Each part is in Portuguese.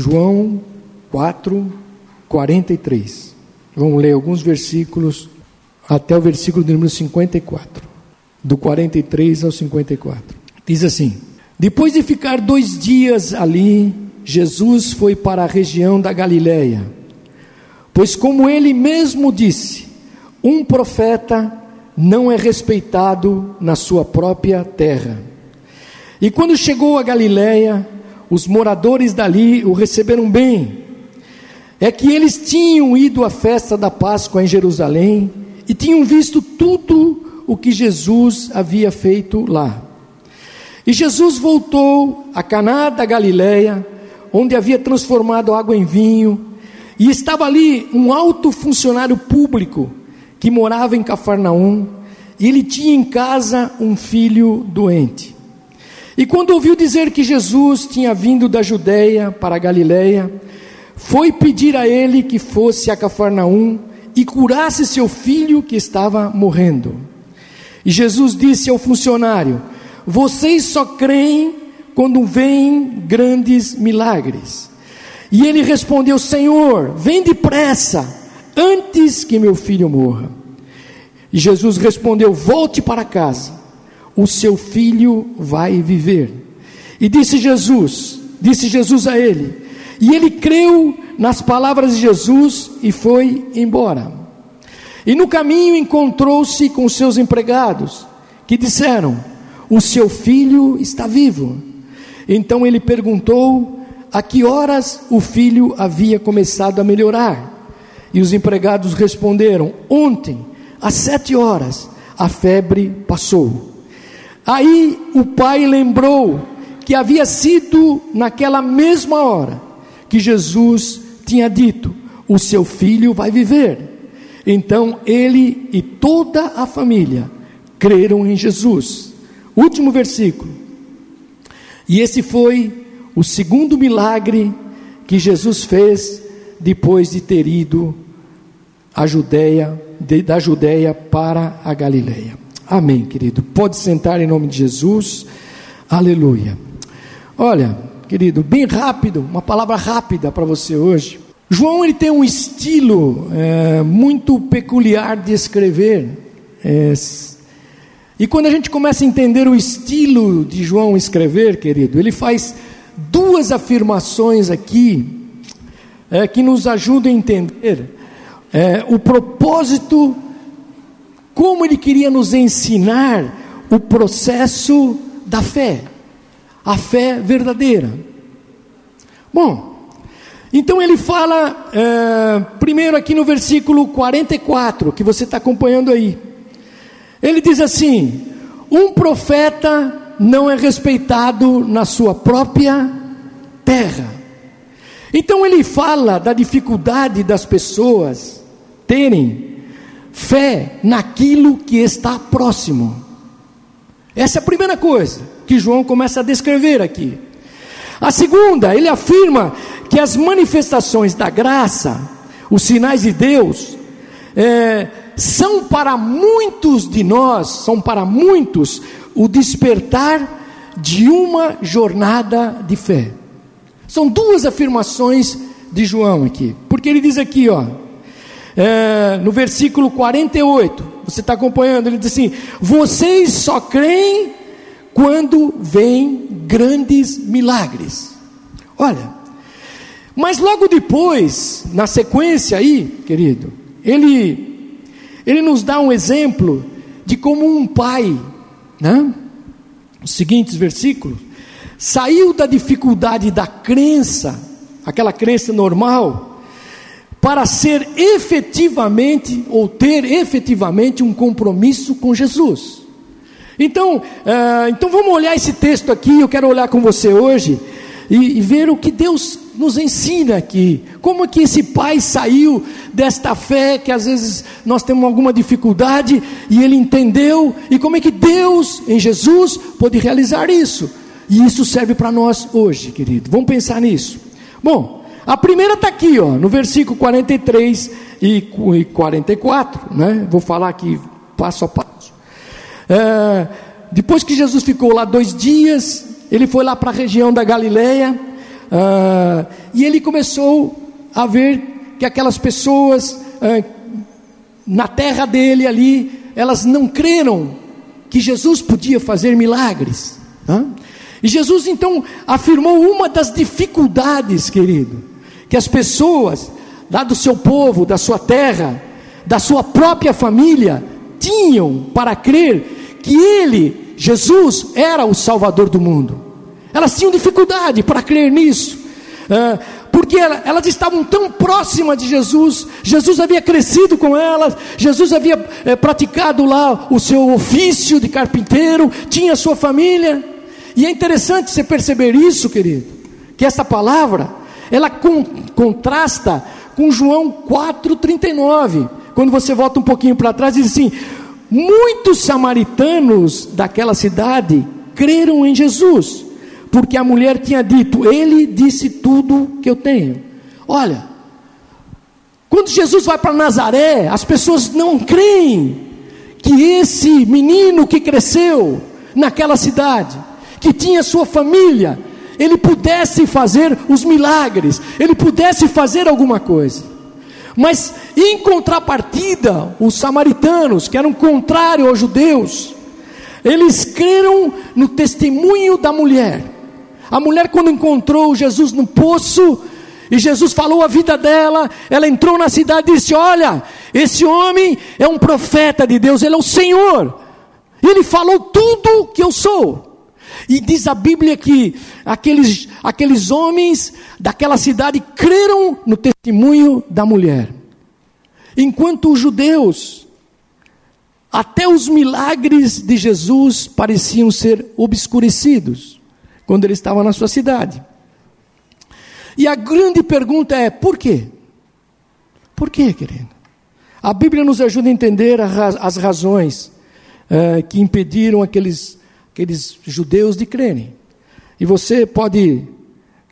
João 4, 43. Vamos ler alguns versículos até o versículo número 54, do 43 ao 54. Diz assim: Depois de ficar dois dias ali, Jesus foi para a região da Galiléia, pois, como ele mesmo disse, um profeta não é respeitado na sua própria terra. E quando chegou a Galiléia, os moradores dali o receberam bem. É que eles tinham ido à festa da Páscoa em Jerusalém e tinham visto tudo o que Jesus havia feito lá. E Jesus voltou a Caná da Galiléia, onde havia transformado água em vinho, e estava ali um alto funcionário público que morava em Cafarnaum, e ele tinha em casa um filho doente. E quando ouviu dizer que Jesus tinha vindo da Judéia para a Galiléia, foi pedir a ele que fosse a Cafarnaum e curasse seu filho que estava morrendo. E Jesus disse ao funcionário: Vocês só creem quando veem grandes milagres. E ele respondeu: Senhor, vem depressa, antes que meu filho morra. E Jesus respondeu: Volte para casa, o seu filho vai viver. E disse Jesus, disse Jesus a ele, e ele creu nas palavras de Jesus e foi embora. E no caminho encontrou-se com seus empregados, que disseram: O seu filho está vivo. Então ele perguntou a que horas o filho havia começado a melhorar. E os empregados responderam: Ontem, às sete horas, a febre passou. Aí o pai lembrou que havia sido naquela mesma hora que Jesus tinha dito: O seu filho vai viver. Então ele e toda a família creram em Jesus. Último versículo. E esse foi o segundo milagre que Jesus fez depois de ter ido à Judéia, de, da Judéia para a Galileia. Amém, querido. Pode sentar em nome de Jesus. Aleluia. Olha, querido, bem rápido, uma palavra rápida para você hoje. João ele tem um estilo é, muito peculiar de escrever. É, e quando a gente começa a entender o estilo de João escrever, querido, ele faz duas afirmações aqui é, que nos ajudam a entender é, o propósito, como ele queria nos ensinar o processo da fé, a fé verdadeira. Bom, então ele fala, é, primeiro aqui no versículo 44, que você está acompanhando aí. Ele diz assim: Um profeta não é respeitado na sua própria terra. Então ele fala da dificuldade das pessoas terem fé naquilo que está próximo. Essa é a primeira coisa que João começa a descrever aqui. A segunda, ele afirma que as manifestações da graça, os sinais de Deus, é, são para muitos de nós, são para muitos o despertar de uma jornada de fé. São duas afirmações de João aqui, porque ele diz aqui, ó, é, no versículo 48, você está acompanhando, ele diz assim: vocês só creem quando vêm grandes milagres. Olha, mas logo depois, na sequência aí, querido, ele, ele nos dá um exemplo de como um pai né? Os seguintes versículos. Saiu da dificuldade da crença, aquela crença normal, para ser efetivamente, ou ter efetivamente um compromisso com Jesus. Então, uh, então vamos olhar esse texto aqui, eu quero olhar com você hoje, e, e ver o que Deus nos ensina aqui. Como é que esse pai saiu desta fé que às vezes nós temos alguma dificuldade e ele entendeu, e como é que Deus, em Jesus, pode realizar isso. E isso serve para nós hoje, querido. Vamos pensar nisso. Bom, a primeira está aqui, ó, no versículo 43 e 44, né? Vou falar aqui passo a passo. É, depois que Jesus ficou lá dois dias, ele foi lá para a região da Galileia Uh, e ele começou a ver que aquelas pessoas uh, na terra dele ali, elas não creram que Jesus podia fazer milagres. E Jesus então afirmou uma das dificuldades, querido, que as pessoas lá do seu povo, da sua terra, da sua própria família, tinham para crer que Ele, Jesus, era o Salvador do mundo. Elas tinham dificuldade para crer nisso, porque elas estavam tão próximas de Jesus, Jesus havia crescido com elas, Jesus havia praticado lá o seu ofício de carpinteiro, tinha sua família, e é interessante você perceber isso, querido, que essa palavra, ela contrasta com João 4,39. Quando você volta um pouquinho para trás, diz assim: muitos samaritanos daquela cidade creram em Jesus, porque a mulher tinha dito: Ele disse tudo que eu tenho. Olha, quando Jesus vai para Nazaré, as pessoas não creem que esse menino que cresceu naquela cidade, que tinha sua família, ele pudesse fazer os milagres, ele pudesse fazer alguma coisa. Mas em contrapartida, os samaritanos, que eram contrários aos judeus, eles creram no testemunho da mulher. A mulher, quando encontrou Jesus no poço, e Jesus falou a vida dela, ela entrou na cidade e disse: Olha, esse homem é um profeta de Deus, ele é o Senhor, ele falou tudo que eu sou. E diz a Bíblia que aqueles, aqueles homens daquela cidade creram no testemunho da mulher. Enquanto os judeus, até os milagres de Jesus pareciam ser obscurecidos quando ele estava na sua cidade. E a grande pergunta é: por quê? Por quê, querido? A Bíblia nos ajuda a entender as razões eh, que impediram aqueles aqueles judeus de crerem. E você pode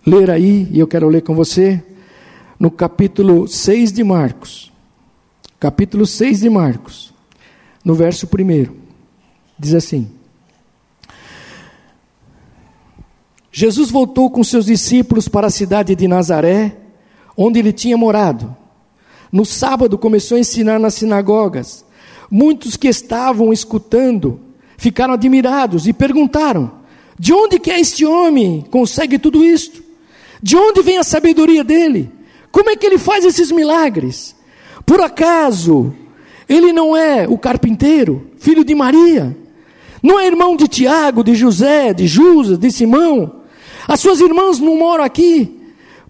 ler aí, e eu quero ler com você, no capítulo 6 de Marcos. Capítulo 6 de Marcos, no verso 1. Diz assim: Jesus voltou com seus discípulos para a cidade de Nazaré, onde ele tinha morado. No sábado começou a ensinar nas sinagogas. Muitos que estavam escutando ficaram admirados e perguntaram: De onde que é este homem consegue tudo isto? De onde vem a sabedoria dele? Como é que ele faz esses milagres? Por acaso ele não é o carpinteiro, filho de Maria? Não é irmão de Tiago, de José, de Judas, de Simão? As suas irmãs não moram aqui.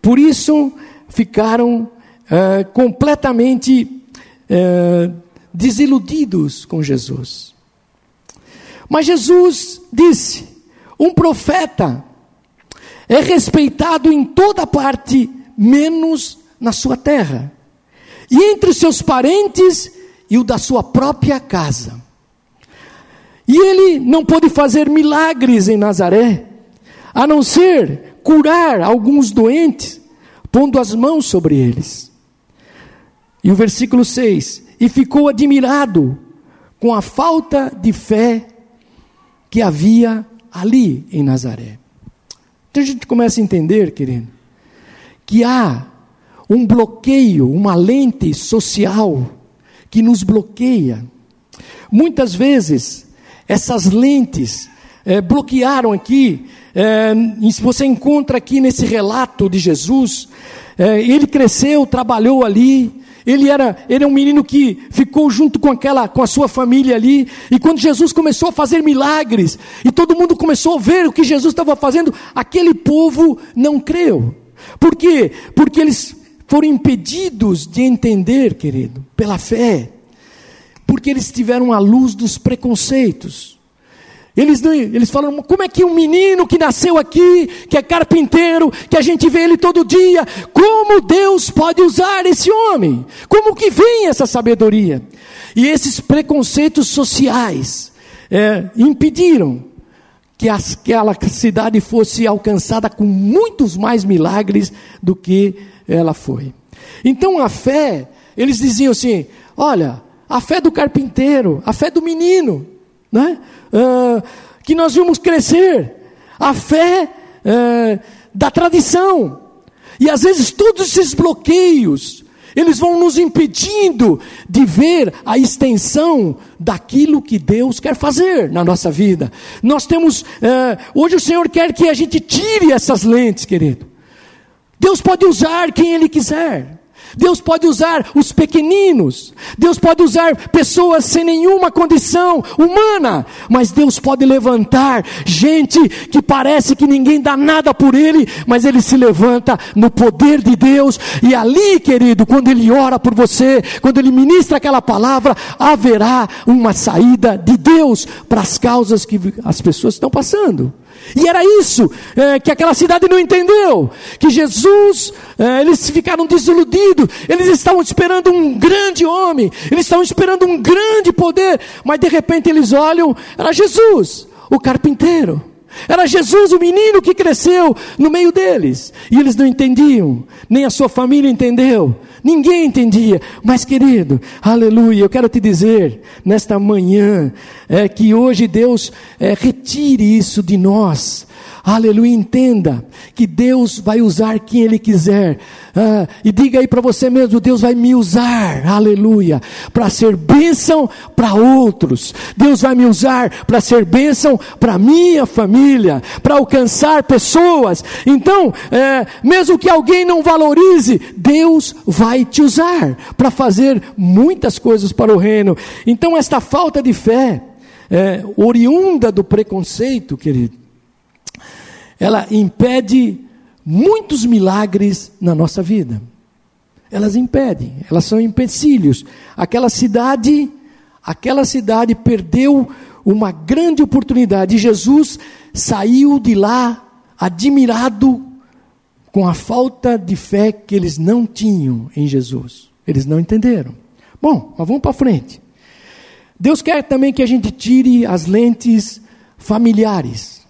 Por isso ficaram uh, completamente uh, desiludidos com Jesus. Mas Jesus disse: um profeta é respeitado em toda parte, menos na sua terra, e entre os seus parentes e o da sua própria casa. E ele não pôde fazer milagres em Nazaré, a não ser curar alguns doentes, pondo as mãos sobre eles. E o versículo 6: E ficou admirado com a falta de fé que havia ali em Nazaré. Então a gente começa a entender, querido, que há um bloqueio, uma lente social que nos bloqueia. Muitas vezes, essas lentes é, bloquearam aqui. É, você encontra aqui nesse relato de Jesus, é, ele cresceu, trabalhou ali, ele era, ele é um menino que ficou junto com aquela, com a sua família ali. E quando Jesus começou a fazer milagres e todo mundo começou a ver o que Jesus estava fazendo, aquele povo não creu. Por quê? Porque eles foram impedidos de entender, querido, pela fé. Porque eles tiveram a luz dos preconceitos. Eles, eles falam, como é que um menino que nasceu aqui, que é carpinteiro, que a gente vê ele todo dia, como Deus pode usar esse homem? Como que vem essa sabedoria? E esses preconceitos sociais é, impediram que aquela cidade fosse alcançada com muitos mais milagres do que ela foi. Então a fé, eles diziam assim: olha, a fé do carpinteiro, a fé do menino, né? Uh, que nós vimos crescer. A fé uh, da tradição. E às vezes todos esses bloqueios, eles vão nos impedindo de ver a extensão daquilo que Deus quer fazer na nossa vida. Nós temos, é, hoje o Senhor quer que a gente tire essas lentes, querido. Deus pode usar quem Ele quiser. Deus pode usar os pequeninos, Deus pode usar pessoas sem nenhuma condição humana, mas Deus pode levantar gente que parece que ninguém dá nada por ele, mas ele se levanta no poder de Deus, e ali, querido, quando ele ora por você, quando ele ministra aquela palavra, haverá uma saída de Deus para as causas que as pessoas estão passando. E era isso é, que aquela cidade não entendeu. Que Jesus, é, eles ficaram desiludidos. Eles estavam esperando um grande homem. Eles estavam esperando um grande poder. Mas de repente eles olham, era Jesus, o carpinteiro. Era Jesus, o menino que cresceu no meio deles. E eles não entendiam, nem a sua família entendeu. Ninguém entendia, mas querido, aleluia, eu quero te dizer nesta manhã é, que hoje Deus é, retire isso de nós, Aleluia, entenda que Deus vai usar quem Ele quiser. Ah, e diga aí para você mesmo: Deus vai me usar, aleluia, para ser bênção para outros. Deus vai me usar para ser bênção para minha família, para alcançar pessoas. Então, é, mesmo que alguém não valorize, Deus vai te usar para fazer muitas coisas para o reino. Então, esta falta de fé, é, oriunda do preconceito, querido ela impede muitos milagres na nossa vida. Elas impedem, elas são empecilhos. Aquela cidade, aquela cidade perdeu uma grande oportunidade. Jesus saiu de lá admirado com a falta de fé que eles não tinham em Jesus. Eles não entenderam. Bom, mas vamos para frente. Deus quer também que a gente tire as lentes familiares.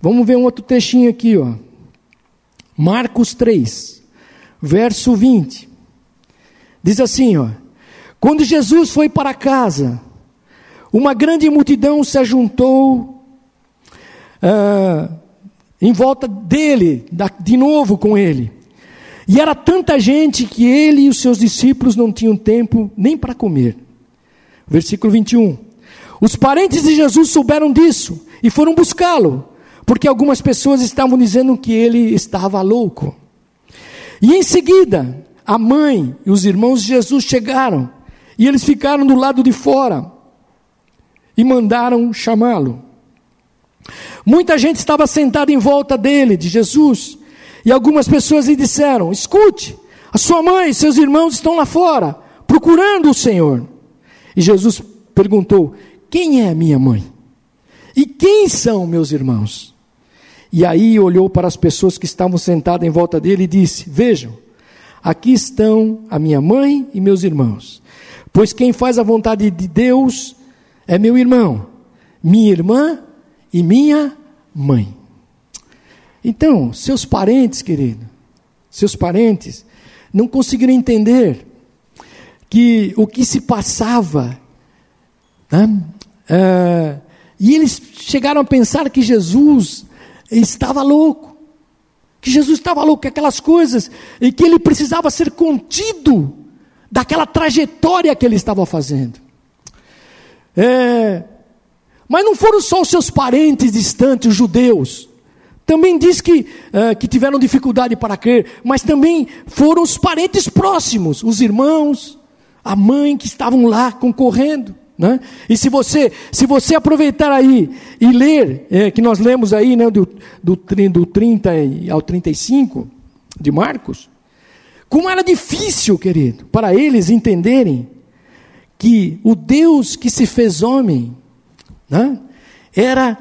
Vamos ver um outro textinho aqui, ó. Marcos 3, verso 20. Diz assim, ó: Quando Jesus foi para casa, uma grande multidão se ajuntou uh, em volta dele, de novo com ele. E era tanta gente que ele e os seus discípulos não tinham tempo nem para comer. Versículo 21. Os parentes de Jesus souberam disso e foram buscá-lo porque algumas pessoas estavam dizendo que ele estava louco. E em seguida, a mãe e os irmãos de Jesus chegaram, e eles ficaram do lado de fora e mandaram chamá-lo. Muita gente estava sentada em volta dele, de Jesus, e algumas pessoas lhe disseram: Escute, a sua mãe e seus irmãos estão lá fora, procurando o Senhor. E Jesus perguntou: Quem é minha mãe? E quem são meus irmãos? E aí olhou para as pessoas que estavam sentadas em volta dele e disse: Vejam, aqui estão a minha mãe e meus irmãos. Pois quem faz a vontade de Deus é meu irmão, minha irmã e minha mãe. Então, seus parentes, querido, seus parentes, não conseguiram entender que o que se passava, né? é, e eles chegaram a pensar que Jesus estava louco. Que Jesus estava louco, que aquelas coisas, e que ele precisava ser contido daquela trajetória que ele estava fazendo. É, mas não foram só os seus parentes distantes, os judeus. Também diz que, é, que tiveram dificuldade para crer, mas também foram os parentes próximos, os irmãos, a mãe que estavam lá concorrendo. Né? E se você, se você aproveitar aí e ler, é, que nós lemos aí né, do, do, do 30 ao 35 de Marcos, como era difícil, querido, para eles entenderem que o Deus que se fez homem né, era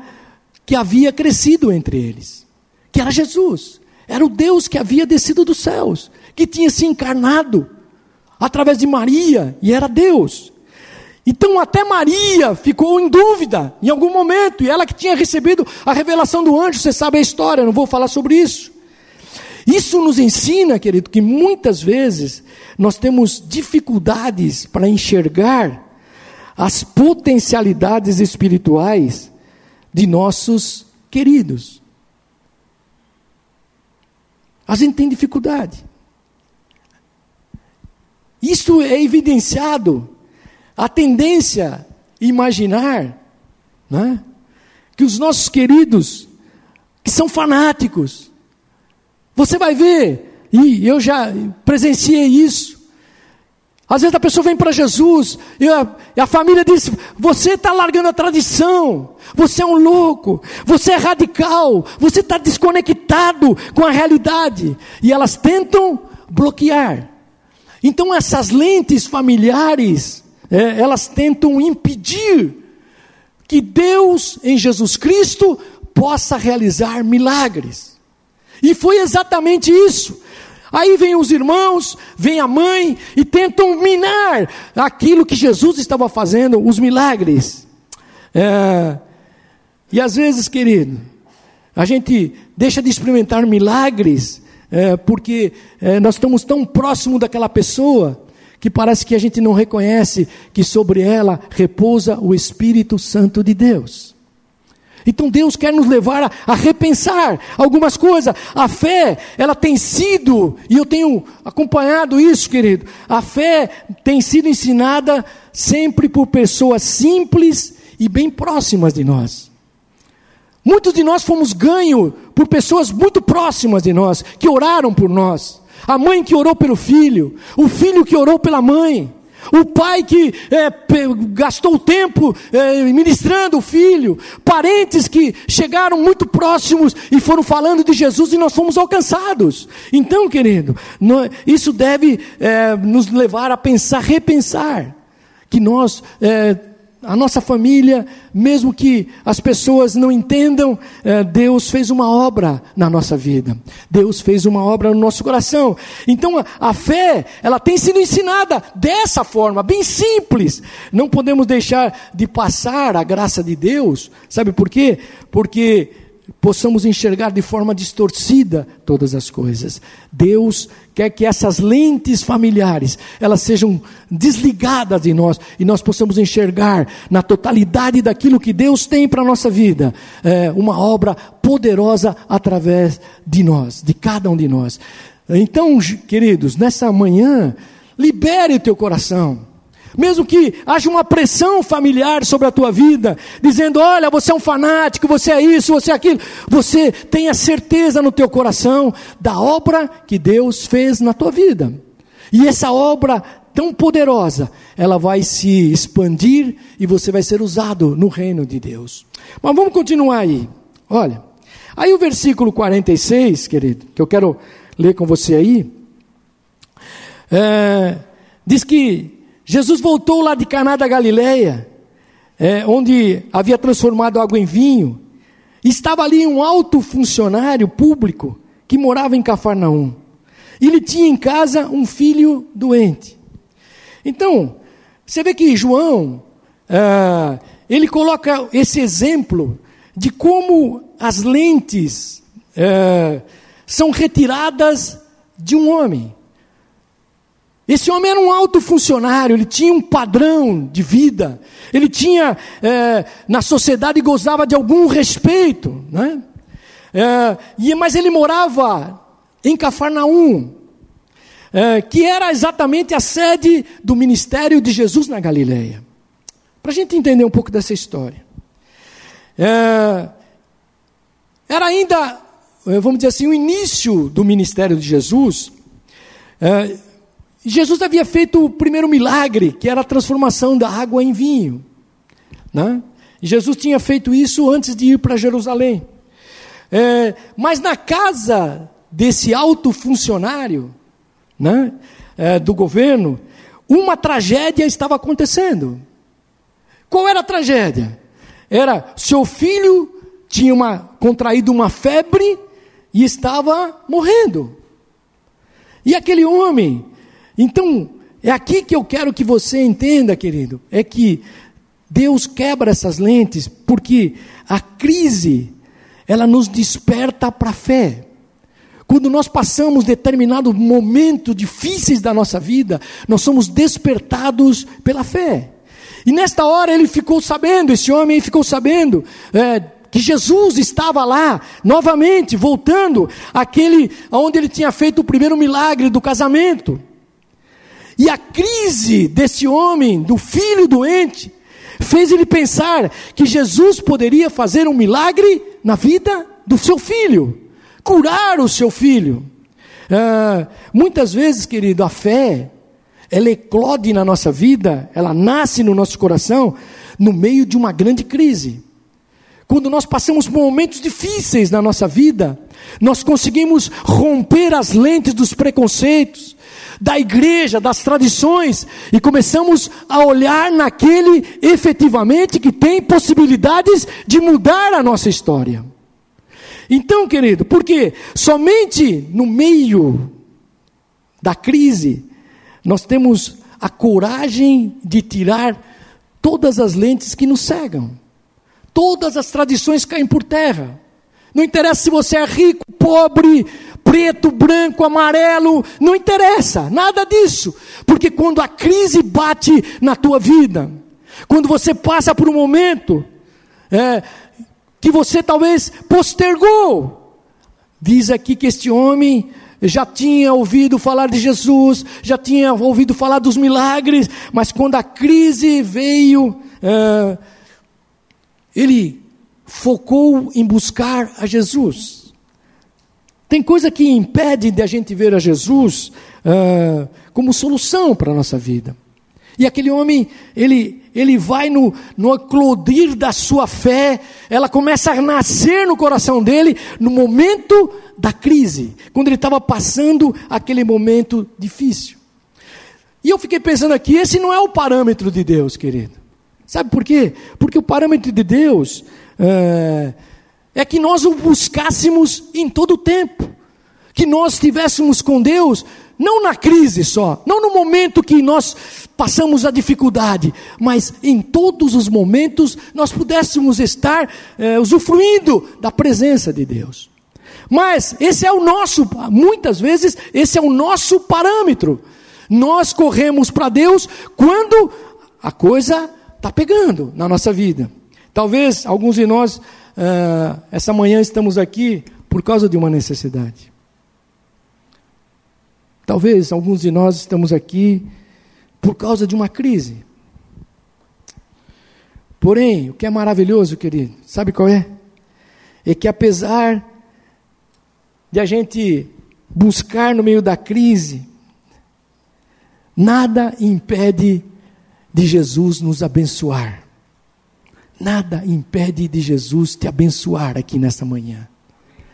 que havia crescido entre eles, que era Jesus, era o Deus que havia descido dos céus, que tinha se encarnado através de Maria e era Deus. Então até Maria ficou em dúvida em algum momento, e ela que tinha recebido a revelação do anjo, você sabe a história, não vou falar sobre isso. Isso nos ensina, querido, que muitas vezes nós temos dificuldades para enxergar as potencialidades espirituais de nossos queridos. A gente tem dificuldade. Isso é evidenciado. A tendência imaginar né, que os nossos queridos, que são fanáticos, você vai ver, e eu já presenciei isso, às vezes a pessoa vem para Jesus e a, e a, família diz: Você está largando a tradição, você é um louco, você é radical, você está desconectado com a realidade. E elas tentam bloquear. Então, essas lentes familiares, é, elas tentam impedir que Deus, em Jesus Cristo, possa realizar milagres. E foi exatamente isso. Aí vem os irmãos, vem a mãe e tentam minar aquilo que Jesus estava fazendo, os milagres. É, e às vezes, querido, a gente deixa de experimentar milagres é, porque é, nós estamos tão próximo daquela pessoa que parece que a gente não reconhece que sobre ela repousa o Espírito Santo de Deus. Então Deus quer nos levar a, a, repensar algumas coisas. A fé, ela tem sido, e eu tenho acompanhado isso, querido, a fé tem sido ensinada sempre por pessoas simples e bem próximas de nós. Muitos de nós fomos ganhos por pessoas muito próximas de nós, que oraram por nós. A mãe que orou pelo filho, o filho que orou pela mãe. O pai que é, gastou tempo é, ministrando o filho, parentes que chegaram muito próximos e foram falando de Jesus e nós fomos alcançados. Então, querido, isso deve é, nos levar a pensar, repensar, que nós é, a nossa família, mesmo que as pessoas não entendam, é, Deus fez uma obra na nossa vida. Deus fez uma obra no nosso coração. Então a, a, fé, ela tem sido ensinada dessa forma, bem simples. Não podemos deixar de passar a graça de Deus. Sabe por quê? Porque possamos enxergar de forma distorcida todas as coisas. Deus quer que essas lentes familiares, elas sejam desligadas de nós e nós possamos enxergar na totalidade daquilo que Deus tem para a nossa vida, é, uma obra poderosa através de nós, de cada um de nós. Então, queridos, nessa manhã, libere o teu coração mesmo que haja uma pressão familiar sobre a tua vida, dizendo: olha, você é um fanático, você é isso, você é aquilo, você tenha certeza no teu coração da obra que Deus fez na tua vida. E essa obra tão poderosa, ela vai se expandir e você vai ser usado no reino de Deus. Mas vamos continuar aí. Olha, aí o versículo 46, querido, que eu quero ler com você aí, é, diz que Jesus voltou lá de Caná da Galileia, é, onde havia transformado água em vinho. Estava ali um alto funcionário público que morava em Cafarnaum. Ele tinha em casa um filho doente. Então, você vê que João, é, ele coloca esse exemplo de como as lentes é, são retiradas de um homem. Esse homem era um alto funcionário, ele tinha um padrão de vida, ele tinha, é, na sociedade, gozava de algum respeito, né? É, e, mas ele morava em Cafarnaum, é, que era exatamente a sede do ministério de Jesus na Galileia. Para a gente entender um pouco dessa história. É, era ainda, é, vamos dizer assim, o início do ministério de Jesus. É, Jesus havia feito o primeiro milagre, que era a transformação da água em vinho. Né? Jesus tinha feito isso antes de ir para Jerusalém. É, mas na casa desse alto funcionário né, é, do governo, uma tragédia estava acontecendo. Qual era a tragédia? Era seu filho tinha uma, contraído uma febre e estava morrendo. E aquele homem então, é aqui que eu quero que você entenda, querido, é que Deus quebra essas lentes porque a crise ela nos desperta para a fé. Quando nós passamos determinados momentos difíceis da nossa vida, nós somos despertados pela fé. E nesta hora ele ficou sabendo, esse homem ficou sabendo é, que Jesus estava lá, novamente, voltando àquele onde ele tinha feito o primeiro milagre do casamento. E a crise desse homem, do filho doente, fez ele pensar que Jesus poderia fazer um milagre na vida do seu filho, curar o seu filho. Ah, muitas vezes, querido, a fé, ela eclode na nossa vida, ela nasce no nosso coração no meio de uma grande crise. Quando nós passamos por momentos difíceis na nossa vida, nós conseguimos romper as lentes dos preconceitos, da igreja, das tradições, e começamos a olhar naquele efetivamente que tem possibilidades de mudar a nossa história. Então, querido, porque somente no meio da crise nós temos a coragem de tirar todas as lentes que nos cegam. Todas as tradições caem por terra. Não interessa se você é rico, pobre, preto, branco, amarelo, não interessa, nada disso. Porque quando a crise bate na tua vida, quando você passa por um momento é, que você talvez postergou, diz aqui que este homem já tinha ouvido falar de Jesus, já tinha ouvido falar dos milagres, mas quando a crise veio, é, ele focou em buscar a Jesus. Tem coisa que impede de a gente ver a Jesus uh, como solução para a nossa vida. E aquele homem, ele, ele vai no, no eclodir da sua fé, ela começa a nascer no coração dele no momento da crise, quando ele estava passando aquele momento difícil. E eu fiquei pensando aqui, esse não é o parâmetro de Deus, querido. Sabe por quê? Porque o parâmetro de Deus é, é que nós o buscássemos em todo o tempo, que nós estivéssemos com Deus, não na crise só, não no momento que nós passamos a dificuldade, mas em todos os momentos nós pudéssemos estar é, usufruindo da presença de Deus. Mas esse é o nosso, muitas vezes, esse é o nosso parâmetro. Nós corremos para Deus quando a coisa está pegando na nossa vida. Talvez alguns de nós, uh, essa manhã, estamos aqui por causa de uma necessidade. Talvez alguns de nós estamos aqui por causa de uma crise. Porém, o que é maravilhoso, querido, sabe qual é? É que apesar de a gente buscar no meio da crise, nada impede de Jesus nos abençoar. Nada impede de Jesus te abençoar aqui nesta manhã.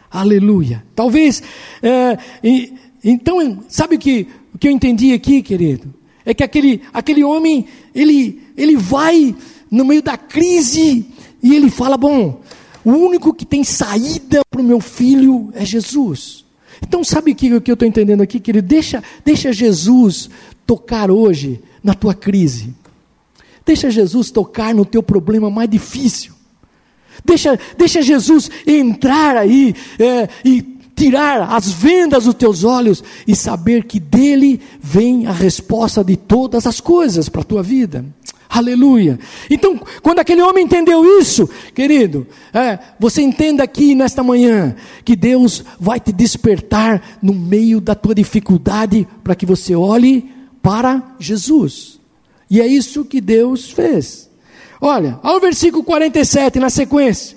Aleluia. Talvez, é, e, então, sabe o que, o que eu entendi aqui, querido? É que aquele, aquele homem, ele, ele vai no meio da crise e ele fala: Bom, o único que tem saída para o meu filho é Jesus. Então, sabe o que, que eu estou entendendo aqui, querido? Deixa, deixa Jesus tocar hoje na tua crise. Deixa Jesus tocar no teu problema mais difícil. Deixa, deixa Jesus entrar aí é, e tirar as vendas dos teus olhos e saber que dele vem a resposta de todas as coisas para a tua vida. Aleluia. Então, quando aquele homem entendeu isso, querido, é, você entenda aqui nesta manhã que Deus vai te despertar no meio da tua dificuldade para que você olhe para Jesus. E é isso que Deus fez. Olha, ao versículo 47, na sequência.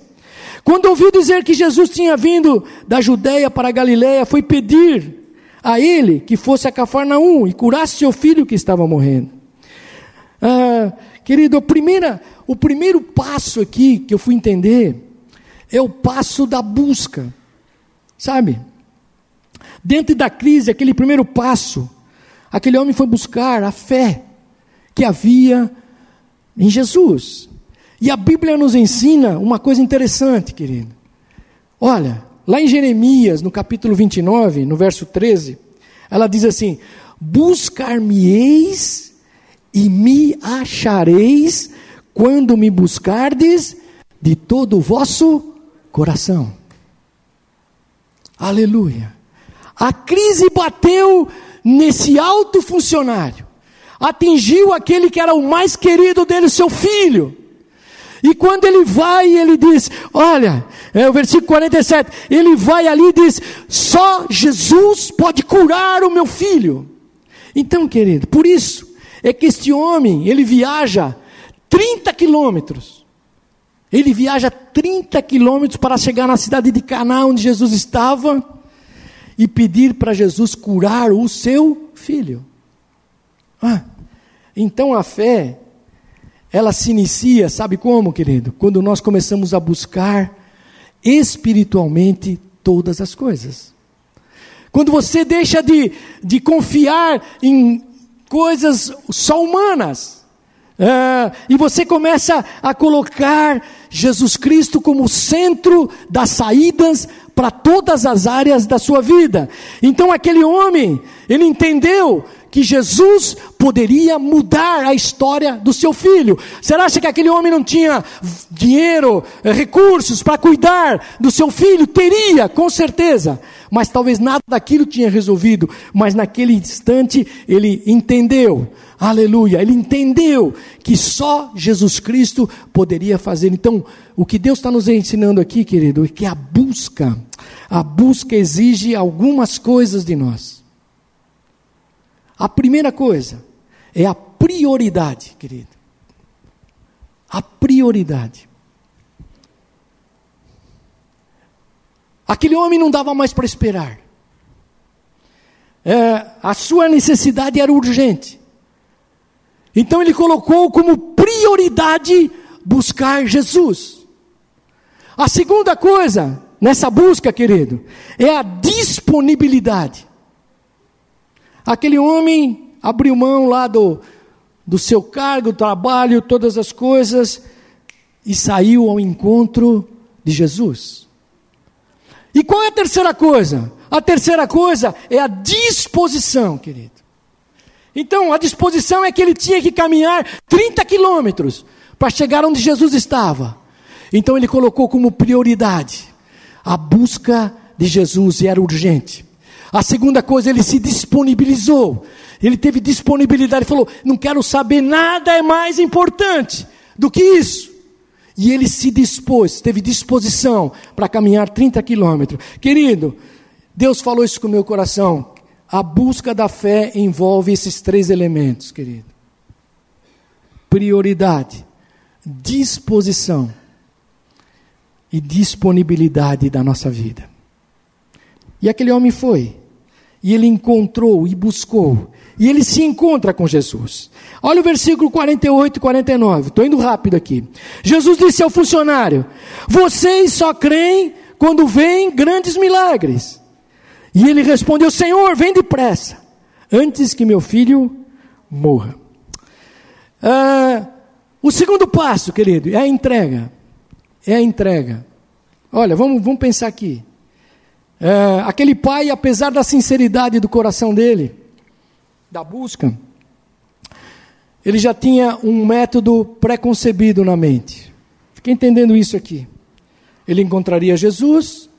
Quando ouviu dizer que Jesus tinha vindo da Judéia para a Galiléia, foi pedir a ele que fosse a Cafarnaum e curasse seu filho que estava morrendo. Ah, querido, a primeira, o primeiro passo aqui que eu fui entender é o passo da busca, sabe? Dentro da crise, aquele primeiro passo, aquele homem foi buscar a fé que havia em Jesus. E a Bíblia nos ensina uma coisa interessante, querido. Olha, lá em Jeremias, no capítulo 29, no verso 13, ela diz assim: Buscar-me-eis e me achareis quando me buscardes de todo o vosso coração. Aleluia. A crise bateu nesse alto funcionário atingiu aquele que era o mais querido dele, seu filho. E quando ele vai, ele diz: Olha, é o versículo 47, ele vai ali e diz: Só Jesus pode curar o meu filho. Então, querido, por isso é que este homem, ele viaja 30 quilômetros. Ele viaja 30 quilômetros para chegar na cidade de Caná, onde Jesus estava, e pedir para Jesus curar o seu filho. Ah, então a fé, ela se inicia, sabe como, querido? Quando nós começamos a buscar espiritualmente todas as coisas. Quando você deixa de, de confiar em coisas só humanas, é, e você começa a colocar Jesus Cristo como centro das saídas para todas as áreas da sua vida. Então aquele homem, ele entendeu que Jesus poderia mudar a história do seu filho. Será que aquele homem não tinha dinheiro, eh, recursos para cuidar do seu filho? Teria, com certeza. Mas talvez nada daquilo tinha resolvido. Mas naquele instante ele entendeu. Aleluia. Ele entendeu que só Jesus Cristo poderia fazer. Então, o que Deus está nos ensinando aqui, querido, é que a busca, a busca exige algumas coisas de nós. A primeira coisa é a prioridade, querido. A prioridade. Aquele homem não dava mais para esperar. É, a sua necessidade era urgente. Então ele colocou como prioridade buscar Jesus. A segunda coisa nessa busca, querido, é a disponibilidade. Aquele homem abriu mão lá do, do seu cargo, trabalho, todas as coisas, e saiu ao encontro de Jesus. E qual é a terceira coisa? A terceira coisa é a disposição, querido. Então, a disposição é que ele tinha que caminhar 30 quilômetros para chegar onde Jesus estava. Então, ele colocou como prioridade a busca de Jesus e era urgente. A segunda coisa, ele se disponibilizou. Ele teve disponibilidade, falou: não quero saber nada é mais importante do que isso. E ele se dispôs, teve disposição para caminhar 30 quilômetros. Querido, Deus falou isso com o meu coração. A busca da fé envolve esses três elementos, querido: prioridade, disposição e disponibilidade da nossa vida. E aquele homem foi. E ele encontrou e buscou. E ele se encontra com Jesus. Olha o versículo 48 e 49. Estou indo rápido aqui. Jesus disse ao funcionário: Vocês só creem quando veem grandes milagres. E ele respondeu: Senhor, vem depressa, antes que meu filho morra. Ah, o segundo passo, querido, é a entrega. É a entrega. Olha, vamos, vamos pensar aqui. É, aquele pai, apesar da sinceridade do coração dele, da busca, ele já tinha um método pré-concebido na mente. Fica entendendo isso aqui. Ele encontraria Jesus,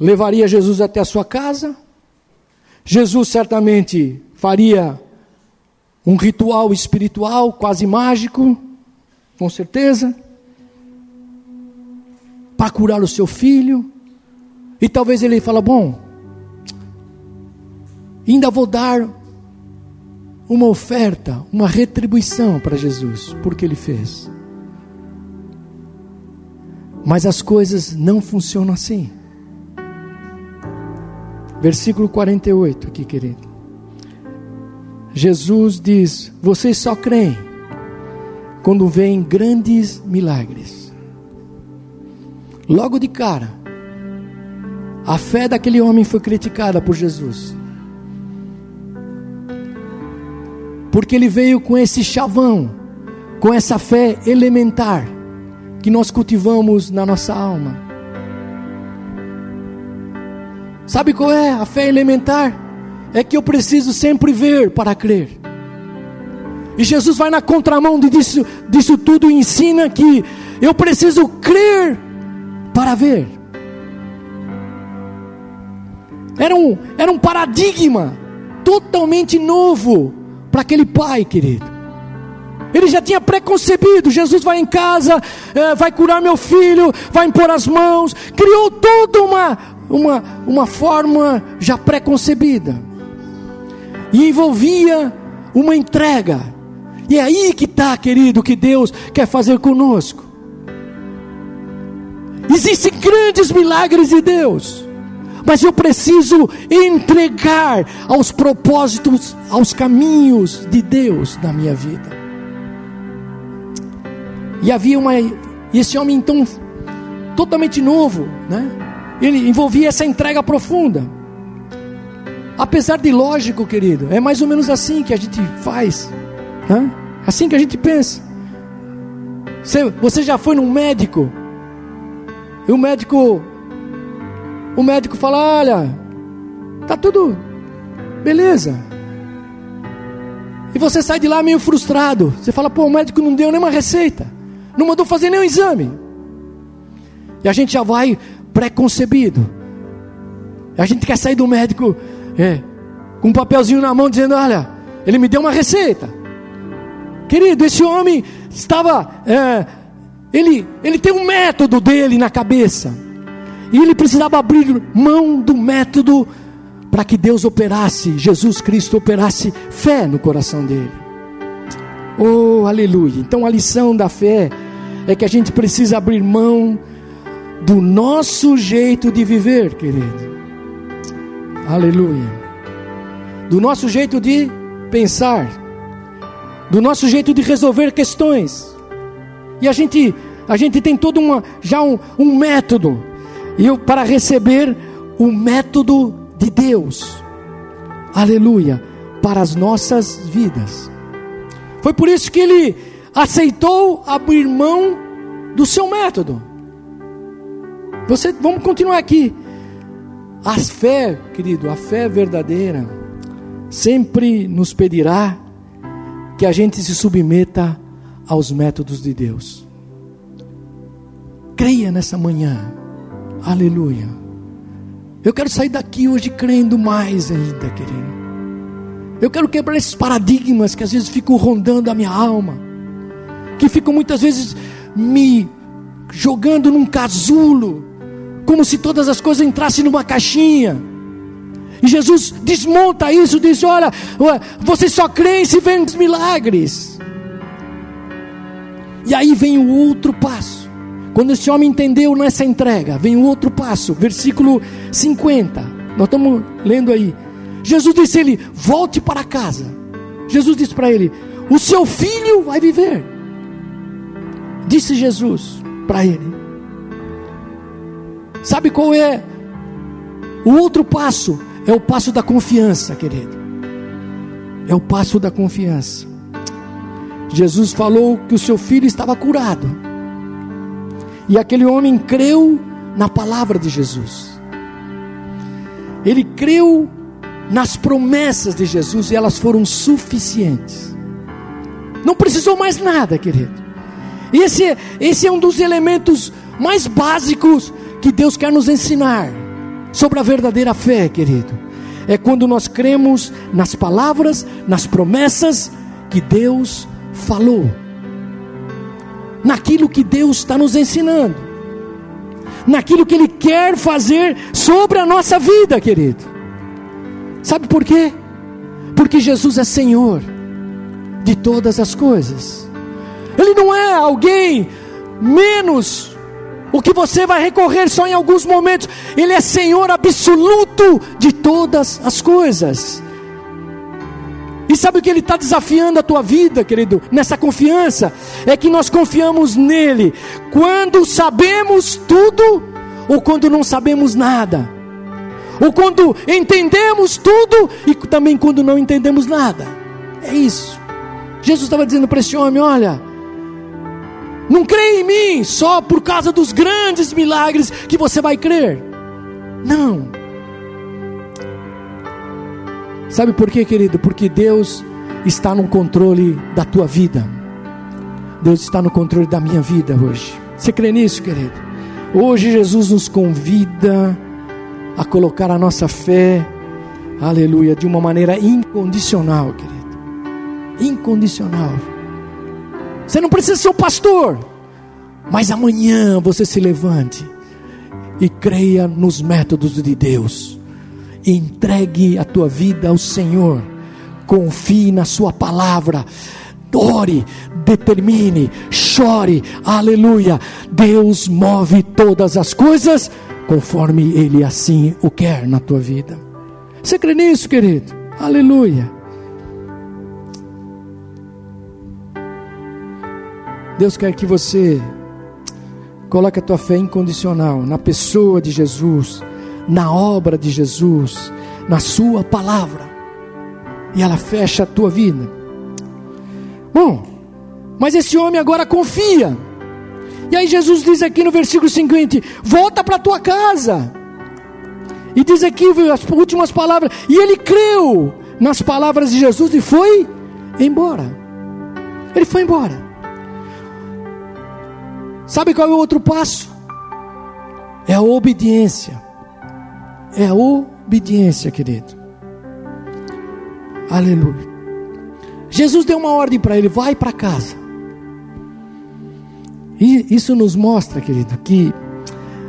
levaria Jesus até a sua casa, Jesus certamente faria um ritual espiritual quase mágico, com certeza, para curar o seu filho. E talvez ele fala: "Bom, ainda vou dar uma oferta, uma retribuição para Jesus por que ele fez". Mas as coisas não funcionam assim. Versículo 48 aqui, querido. Jesus diz: Vocês só creem quando veem grandes milagres. Logo de cara, a fé daquele homem foi criticada por Jesus. Porque ele veio com esse chavão, com essa fé elementar que nós cultivamos na nossa alma. Sabe qual é a fé elementar? É que eu preciso sempre ver para crer. E Jesus vai na contramão disso, disso tudo e ensina que eu preciso crer para ver. Era um, era um paradigma totalmente novo para aquele pai, querido. Ele já tinha preconcebido: Jesus vai em casa, é, vai curar meu filho, vai impor as mãos. Criou toda uma, uma, uma forma já preconcebida. E envolvia uma entrega. E é aí que está, querido, que Deus quer fazer conosco. Existem grandes milagres de Deus mas eu preciso entregar aos propósitos, aos caminhos de Deus na minha vida. E havia uma. Esse homem, então, totalmente novo, né? Ele envolvia essa entrega profunda. Apesar de lógico, querido, é mais ou menos assim que a gente faz, né? assim que a gente pensa. Você, você já foi num médico, e o médico, o médico fala: Olha, tá tudo beleza, e você sai de lá meio frustrado. Você fala: Pô, o médico não deu nenhuma receita não mandou fazer nenhum exame. E a gente já vai preconcebido. A gente quer sair do médico é, com um papelzinho na mão dizendo: Olha, ele me deu uma receita. Querido, esse homem estava. É, ele, ele tem um método dele na cabeça. E ele precisava abrir mão do método para que Deus operasse, Jesus Cristo operasse fé no coração dele. Oh, aleluia. Então a lição da fé é que a gente precisa abrir mão do nosso jeito de viver, querido. Aleluia. Do nosso jeito de pensar, do nosso jeito de resolver questões. E a gente, a gente tem todo uma, já um, um método. E para receber o método de Deus. Aleluia, para as nossas vidas. Foi por isso que ele aceitou abrir mão do seu método. Você, vamos continuar aqui. A fé, querido, a fé verdadeira sempre nos pedirá que a gente se submeta aos métodos de Deus. Creia nessa manhã. Aleluia. Eu quero sair daqui hoje crendo mais ainda, querido. Eu quero quebrar esses paradigmas que às vezes ficam rondando a minha alma que ficam muitas vezes me jogando num casulo, como se todas as coisas entrassem numa caixinha. E Jesus desmonta isso, diz: Olha, você só crê se vem os milagres. E aí vem o outro passo. Quando esse homem entendeu nessa entrega, vem o outro passo, versículo 50. Nós estamos lendo aí. Jesus disse a ele: Volte para casa. Jesus disse para ele: O seu filho vai viver. Disse Jesus para ele. Sabe qual é? O outro passo é o passo da confiança, querido. É o passo da confiança. Jesus falou que o seu filho estava curado. E aquele homem creu na palavra de Jesus. Ele creu nas promessas de Jesus e elas foram suficientes. Não precisou mais nada, querido. Esse, esse é um dos elementos mais básicos que Deus quer nos ensinar sobre a verdadeira fé, querido. É quando nós cremos nas palavras, nas promessas que Deus falou, naquilo que Deus está nos ensinando, naquilo que Ele quer fazer sobre a nossa vida, querido. Sabe por quê? Porque Jesus é Senhor de todas as coisas. Ele não é alguém menos o que você vai recorrer só em alguns momentos. Ele é Senhor absoluto de todas as coisas. E sabe o que Ele está desafiando a tua vida, querido? Nessa confiança, é que nós confiamos nele quando sabemos tudo ou quando não sabemos nada, ou quando entendemos tudo e também quando não entendemos nada. É isso. Jesus estava dizendo para esse homem: olha, não creia em mim só por causa dos grandes milagres que você vai crer. Não. Sabe por quê, querido? Porque Deus está no controle da tua vida. Deus está no controle da minha vida hoje. Você crê nisso, querido? Hoje Jesus nos convida a colocar a nossa fé, aleluia, de uma maneira incondicional, querido. Incondicional. Você não precisa ser o pastor. Mas amanhã você se levante e creia nos métodos de Deus. Entregue a tua vida ao Senhor. Confie na Sua palavra. Ore, determine, chore, aleluia. Deus move todas as coisas conforme Ele assim o quer na tua vida. Você crê nisso, querido? Aleluia. Deus quer que você coloque a tua fé incondicional na pessoa de Jesus, na obra de Jesus, na Sua palavra, e ela fecha a tua vida. Bom, mas esse homem agora confia. E aí Jesus diz aqui no versículo 50: volta para tua casa. E diz aqui as últimas palavras: e ele creu nas palavras de Jesus e foi embora. Ele foi embora. Sabe qual é o outro passo? É a obediência. É a obediência, querido. Aleluia. Jesus deu uma ordem para ele: vai para casa. E isso nos mostra, querido, que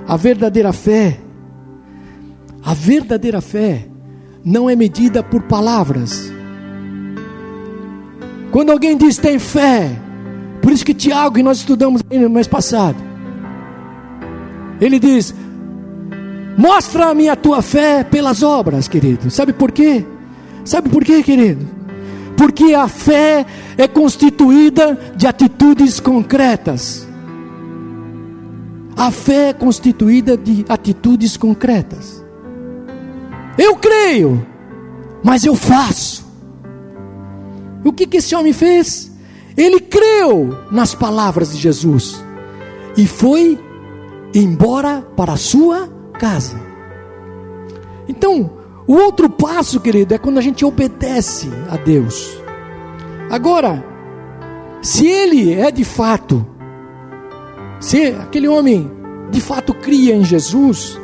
a verdadeira fé, a verdadeira fé, não é medida por palavras. Quando alguém diz tem fé, por isso que Tiago, que nós estudamos no mês passado, ele diz: Mostra-me a tua fé pelas obras, querido. Sabe por quê? Sabe por quê, querido? Porque a fé é constituída de atitudes concretas. A fé é constituída de atitudes concretas. Eu creio, mas eu faço. O que, que esse homem fez? Ele creu nas palavras de Jesus e foi embora para a sua casa. Então, o outro passo, querido, é quando a gente obedece a Deus. Agora, se ele é de fato, se aquele homem de fato cria em Jesus,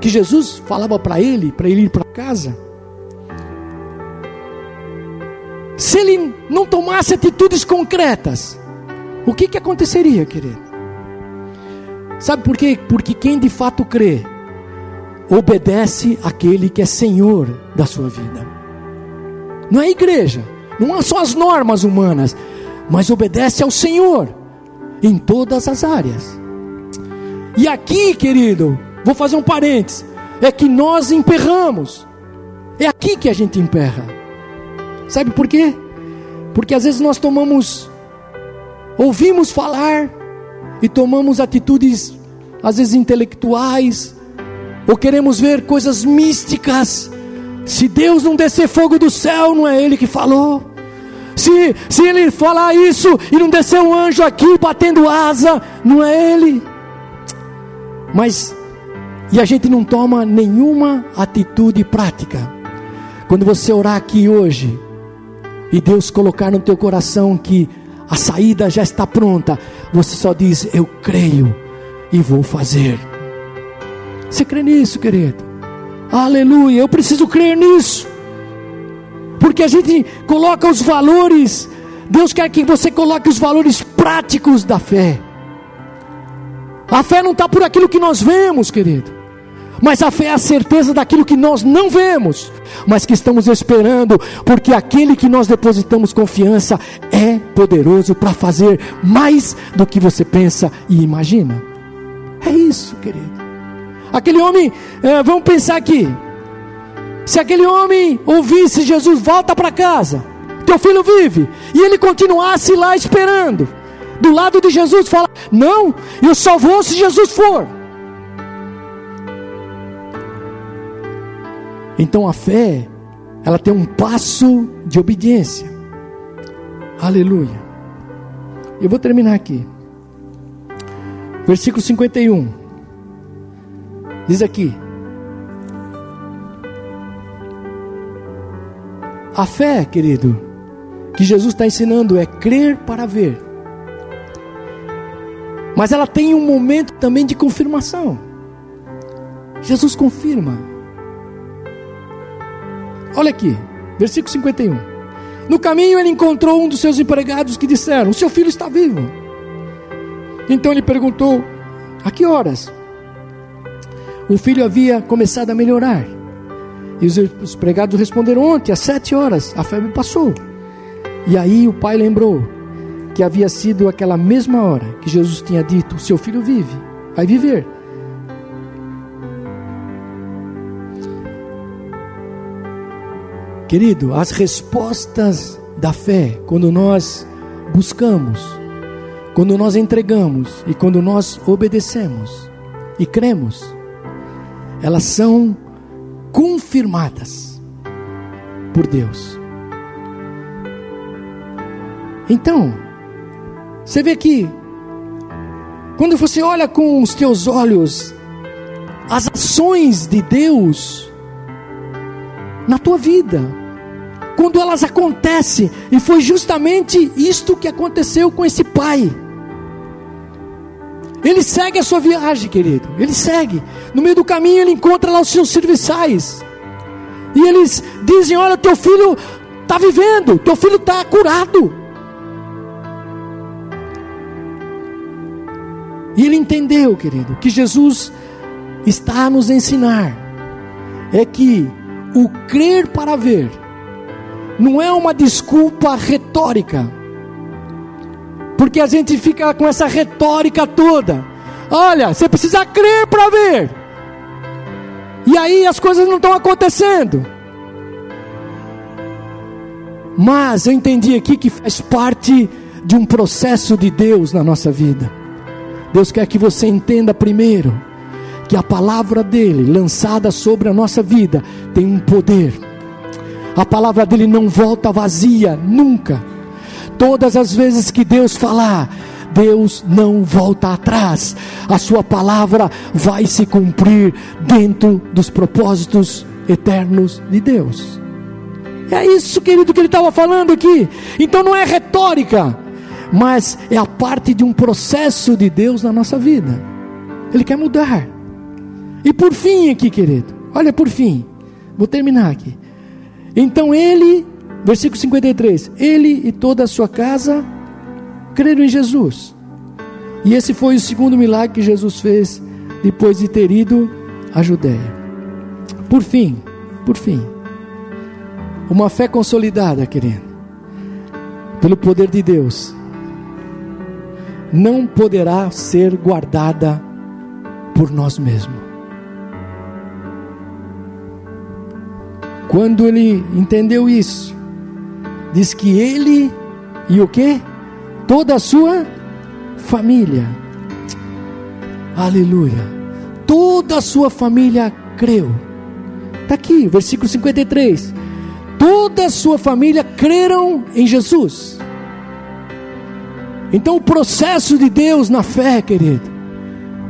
que Jesus falava para ele, para ele ir para casa, Se ele não tomasse atitudes concretas, o que, que aconteceria, querido? Sabe por quê? Porque quem de fato crê, obedece aquele que é Senhor da sua vida. Não é igreja, não são as normas humanas, mas obedece ao Senhor em todas as áreas. E aqui, querido, vou fazer um parênteses, é que nós emperramos. É aqui que a gente emperra. Sabe por quê? Porque às vezes nós tomamos, ouvimos falar e tomamos atitudes, às vezes intelectuais, ou queremos ver coisas místicas. Se Deus não descer fogo do céu, não é Ele que falou. Se, se Ele falar isso e não descer um anjo aqui batendo asa, não é Ele. Mas, e a gente não toma nenhuma atitude prática. Quando você orar aqui hoje, e Deus colocar no teu coração que a saída já está pronta, você só diz: Eu creio e vou fazer. Você crê nisso, querido? Aleluia, eu preciso crer nisso, porque a gente coloca os valores, Deus quer que você coloque os valores práticos da fé. A fé não está por aquilo que nós vemos, querido. Mas a fé é a certeza daquilo que nós não vemos, mas que estamos esperando, porque aquele que nós depositamos confiança é poderoso para fazer mais do que você pensa e imagina. É isso, querido. Aquele homem, é, vamos pensar aqui. Se aquele homem ouvisse Jesus, volta para casa, teu filho vive, e ele continuasse lá esperando, do lado de Jesus, fala: Não, eu só vou se Jesus for. Então a fé, ela tem um passo de obediência. Aleluia. Eu vou terminar aqui. Versículo 51. Diz aqui: A fé, querido, que Jesus está ensinando é crer para ver. Mas ela tem um momento também de confirmação. Jesus confirma. Olha aqui, versículo 51. No caminho ele encontrou um dos seus empregados que disseram: O seu filho está vivo. Então ele perguntou: A que horas? O filho havia começado a melhorar. E os empregados responderam: Ontem, às sete horas, a febre passou. E aí o pai lembrou que havia sido aquela mesma hora que Jesus tinha dito: Seu filho vive, vai viver. Querido, as respostas da fé, quando nós buscamos, quando nós entregamos e quando nós obedecemos e cremos, elas são confirmadas por Deus. Então, você vê que quando você olha com os teus olhos as ações de Deus na tua vida, quando elas acontecem, e foi justamente isto que aconteceu com esse pai. Ele segue a sua viagem, querido. Ele segue. No meio do caminho ele encontra lá os seus serviçais. E eles dizem: Olha, teu filho está vivendo, teu filho está curado. E ele entendeu, querido, que Jesus está a nos ensinar é que o crer para ver não é uma desculpa retórica, porque a gente fica com essa retórica toda. Olha, você precisa crer para ver, e aí as coisas não estão acontecendo. Mas eu entendi aqui que faz parte de um processo de Deus na nossa vida. Deus quer que você entenda primeiro que a palavra dele, lançada sobre a nossa vida, tem um poder a palavra dele não volta vazia, nunca. Todas as vezes que Deus falar, Deus não volta atrás. A sua palavra vai se cumprir dentro dos propósitos eternos de Deus. É isso, querido, que ele estava falando aqui. Então não é retórica, mas é a parte de um processo de Deus na nossa vida. Ele quer mudar. E por fim, aqui, querido, olha por fim, vou terminar aqui. Então ele, versículo 53, ele e toda a sua casa creram em Jesus. E esse foi o segundo milagre que Jesus fez depois de ter ido à Judéia. Por fim, por fim, uma fé consolidada, querido, pelo poder de Deus, não poderá ser guardada por nós mesmos. Quando ele entendeu isso, diz que ele e o que? Toda a sua família. Aleluia. Toda a sua família creu. Está aqui, versículo 53. Toda a sua família creram em Jesus. Então, o processo de Deus na fé, querido,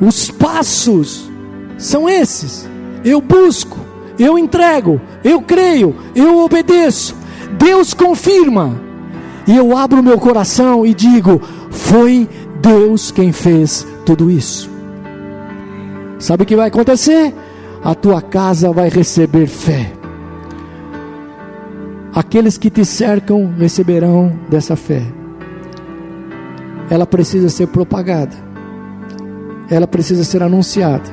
os passos são esses. Eu busco, eu entrego, eu creio, eu obedeço. Deus confirma. E eu abro meu coração e digo: foi Deus quem fez tudo isso. Sabe o que vai acontecer? A tua casa vai receber fé. Aqueles que te cercam receberão dessa fé. Ela precisa ser propagada. Ela precisa ser anunciada,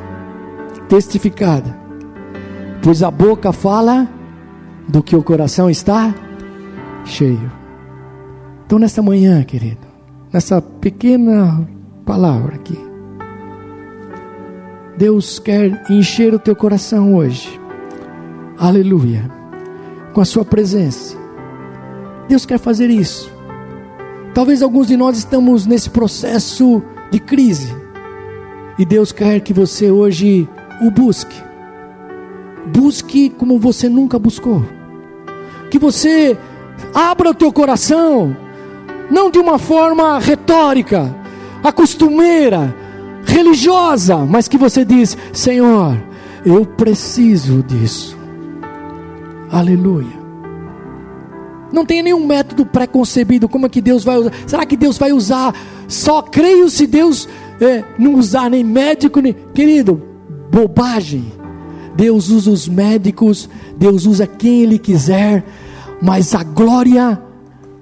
testificada pois a boca fala do que o coração está cheio. Então, nesta manhã, querido, nessa pequena palavra aqui, Deus quer encher o teu coração hoje, aleluia, com a Sua presença. Deus quer fazer isso. Talvez alguns de nós estamos nesse processo de crise, e Deus quer que você hoje o busque busque como você nunca buscou. Que você abra o teu coração, não de uma forma retórica, acostumeira, religiosa, mas que você diz: Senhor, eu preciso disso. Aleluia. Não tem nenhum método preconcebido. Como é que Deus vai usar? Será que Deus vai usar? Só creio se Deus é, não usar nem médico, nem. Querido, bobagem. Deus usa os médicos, Deus usa quem Ele quiser, mas a glória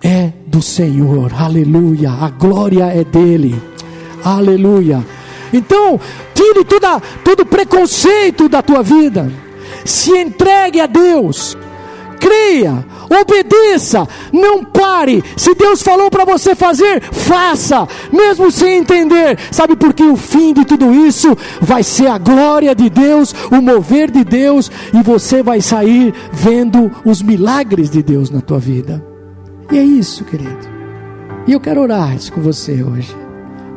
é do Senhor, aleluia, a glória é dele, aleluia. Então, tire toda, todo preconceito da tua vida, se entregue a Deus, creia, obedeça, não pare. Se Deus falou para você fazer, faça, mesmo sem entender. Sabe por que o fim de tudo isso vai ser a glória de Deus, o mover de Deus, e você vai sair vendo os milagres de Deus na tua vida. E é isso, querido. E eu quero orar isso com você hoje.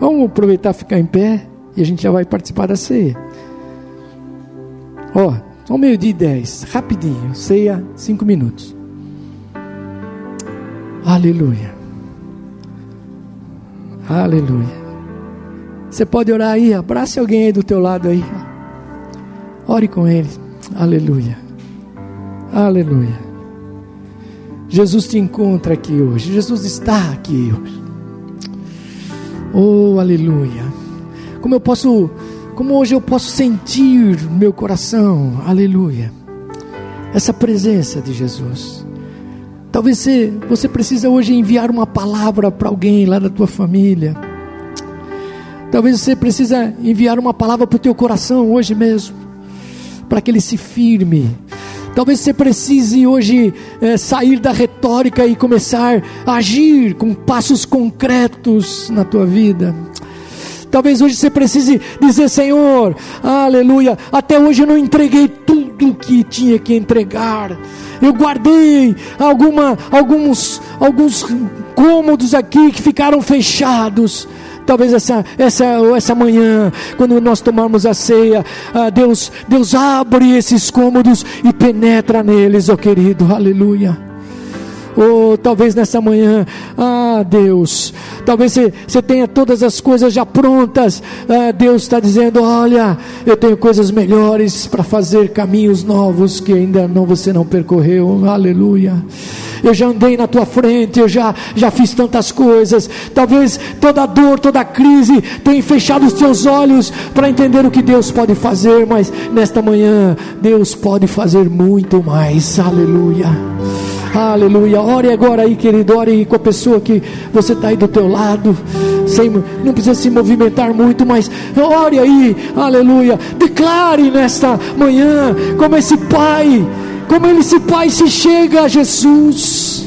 Vamos aproveitar ficar em pé e a gente já vai participar da ceia. Ó, são meio-dia e dez, rapidinho, ceia, cinco minutos. Aleluia. Aleluia. Você pode orar aí, abrace alguém aí do teu lado aí. Ore com ele. Aleluia. Aleluia. Jesus te encontra aqui hoje. Jesus está aqui hoje. Oh, aleluia. Como eu posso, como hoje eu posso sentir meu coração, aleluia. Essa presença de Jesus. Talvez você, você precisa hoje enviar uma palavra para alguém lá da tua família. Talvez você precisa enviar uma palavra para o teu coração hoje mesmo, para que ele se firme, Talvez você precise hoje é, sair da retórica e começar a agir com passos concretos na tua vida. Talvez hoje você precise dizer: Senhor, aleluia, até hoje eu não entreguei tudo que tinha que entregar. Eu guardei alguma, alguns, alguns cômodos aqui que ficaram fechados. Talvez essa, essa, essa manhã, quando nós tomarmos a ceia, ah, Deus, Deus abre esses cômodos e penetra neles, ó oh querido, aleluia. Ou talvez nessa manhã, ah Deus, talvez você, você tenha todas as coisas já prontas. Ah, Deus está dizendo: Olha, eu tenho coisas melhores para fazer caminhos novos que ainda não você não percorreu. Aleluia eu já andei na tua frente, eu já, já fiz tantas coisas. Talvez toda dor, toda crise tenha fechado os teus olhos para entender o que Deus pode fazer, mas nesta manhã Deus pode fazer muito mais. Aleluia. Aleluia. Ore agora aí, querido. Ore aí com a pessoa que você está aí do teu lado. Sem, não precisa se movimentar muito, mas ore aí. Aleluia. Declare nesta manhã como esse Pai como esse pai se chega a Jesus